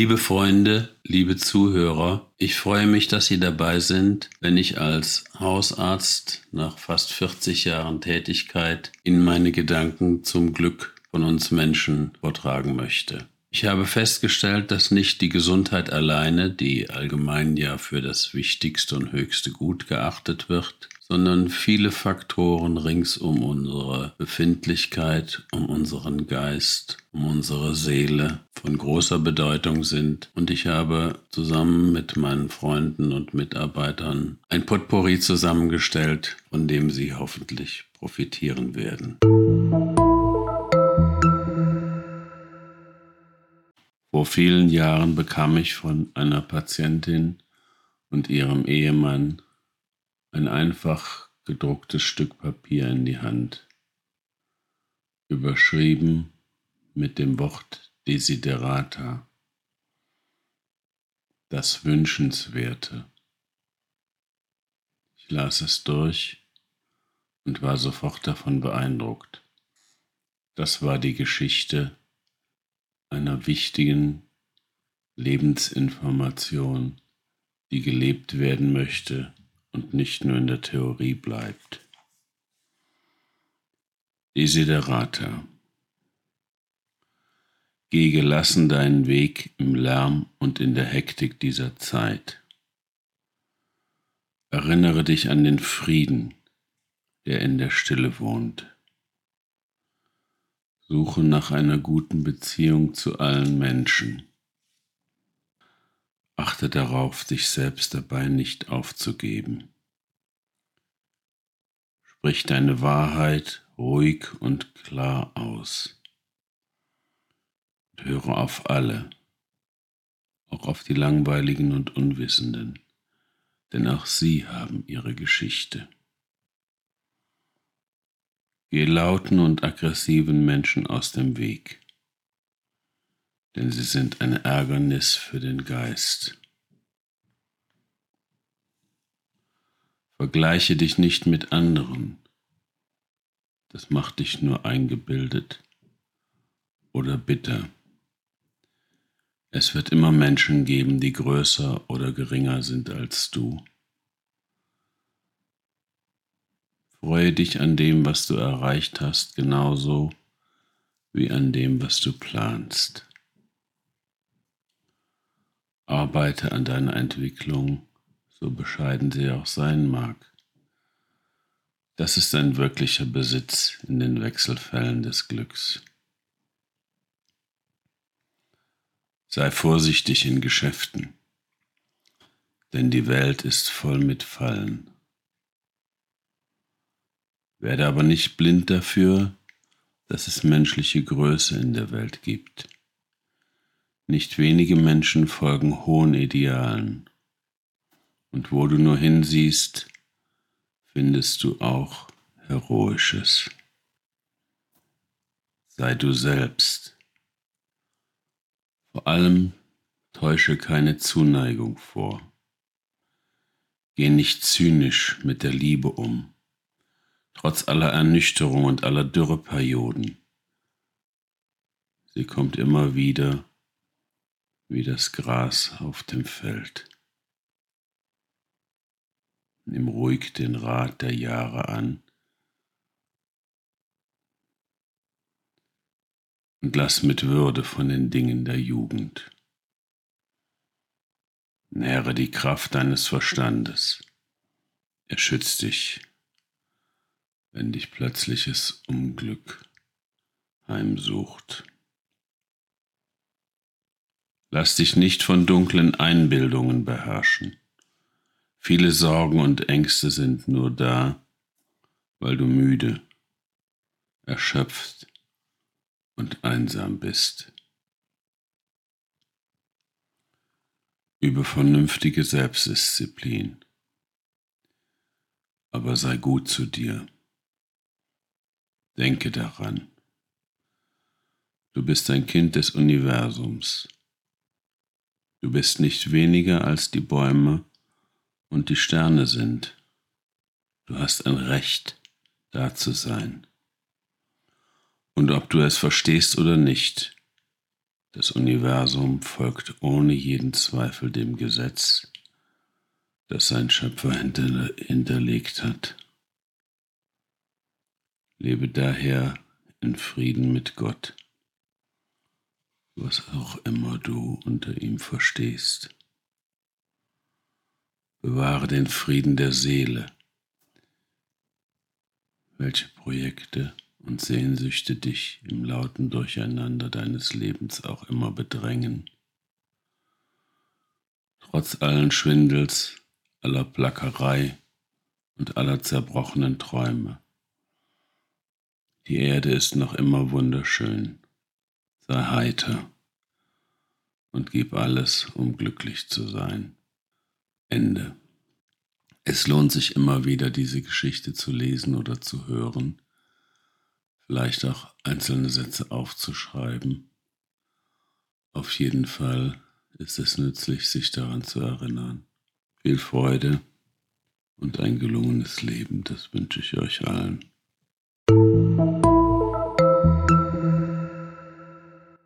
Liebe Freunde, liebe Zuhörer, ich freue mich, dass Sie dabei sind, wenn ich als Hausarzt nach fast 40 Jahren Tätigkeit Ihnen meine Gedanken zum Glück von uns Menschen vortragen möchte. Ich habe festgestellt, dass nicht die Gesundheit alleine, die allgemein ja für das wichtigste und höchste Gut geachtet wird, sondern viele Faktoren rings um unsere Befindlichkeit, um unseren Geist, um unsere Seele von großer Bedeutung sind. Und ich habe zusammen mit meinen Freunden und Mitarbeitern ein Potpourri zusammengestellt, von dem Sie hoffentlich profitieren werden. Vor vielen Jahren bekam ich von einer Patientin und ihrem Ehemann ein einfach gedrucktes Stück Papier in die Hand, überschrieben mit dem Wort Desiderata, das Wünschenswerte. Ich las es durch und war sofort davon beeindruckt. Das war die Geschichte einer wichtigen Lebensinformation, die gelebt werden möchte und nicht nur in der Theorie bleibt. Desiderata. Geh gelassen deinen Weg im Lärm und in der Hektik dieser Zeit. Erinnere dich an den Frieden, der in der Stille wohnt. Suche nach einer guten Beziehung zu allen Menschen. Achte darauf, dich selbst dabei nicht aufzugeben. Sprich deine Wahrheit ruhig und klar aus. Und höre auf alle, auch auf die Langweiligen und Unwissenden, denn auch sie haben ihre Geschichte. Geh lauten und aggressiven Menschen aus dem Weg denn sie sind ein Ärgernis für den Geist. Vergleiche dich nicht mit anderen, das macht dich nur eingebildet oder bitter. Es wird immer Menschen geben, die größer oder geringer sind als du. Freue dich an dem, was du erreicht hast, genauso wie an dem, was du planst. Arbeite an deiner Entwicklung, so bescheiden sie auch sein mag. Das ist ein wirklicher Besitz in den Wechselfällen des Glücks. Sei vorsichtig in Geschäften, denn die Welt ist voll mit Fallen. Werde aber nicht blind dafür, dass es menschliche Größe in der Welt gibt. Nicht wenige Menschen folgen hohen Idealen. Und wo du nur hinsiehst, findest du auch Heroisches. Sei du selbst. Vor allem täusche keine Zuneigung vor. Geh nicht zynisch mit der Liebe um, trotz aller Ernüchterung und aller Dürreperioden. Sie kommt immer wieder wie das Gras auf dem Feld. Nimm ruhig den Rat der Jahre an und lass mit Würde von den Dingen der Jugend. Nähre die Kraft deines Verstandes. Er schützt dich, wenn dich plötzliches Unglück heimsucht. Lass dich nicht von dunklen Einbildungen beherrschen. Viele Sorgen und Ängste sind nur da, weil du müde, erschöpft und einsam bist. Übe vernünftige Selbstdisziplin, aber sei gut zu dir. Denke daran, du bist ein Kind des Universums Du bist nicht weniger als die Bäume und die Sterne sind. Du hast ein Recht, da zu sein. Und ob du es verstehst oder nicht, Das Universum folgt ohne jeden Zweifel dem Gesetz, das sein Schöpfer hinterlegt hat. Lebe daher in Frieden mit Gott, was auch immer du unter ihm verstehst. Bewahre den Frieden der Seele, welche Projekte und Sehnsüchte dich im lauten Durcheinander deines Lebens auch immer bedrängen. Trotz allen Schwindels, aller Plackerei und aller zerbrochenen Träume. Die Erde ist noch immer wunderschön. Sei heiter und gib alles, um glücklich zu sein. Ende. Es lohnt sich immer wieder, diese Geschichte zu lesen oder zu hören, vielleicht auch einzelne Sätze aufzuschreiben. Auf jeden Fall ist es nützlich, sich daran zu erinnern. Viel Freude und ein gelungenes Leben, das wünsche ich euch allen.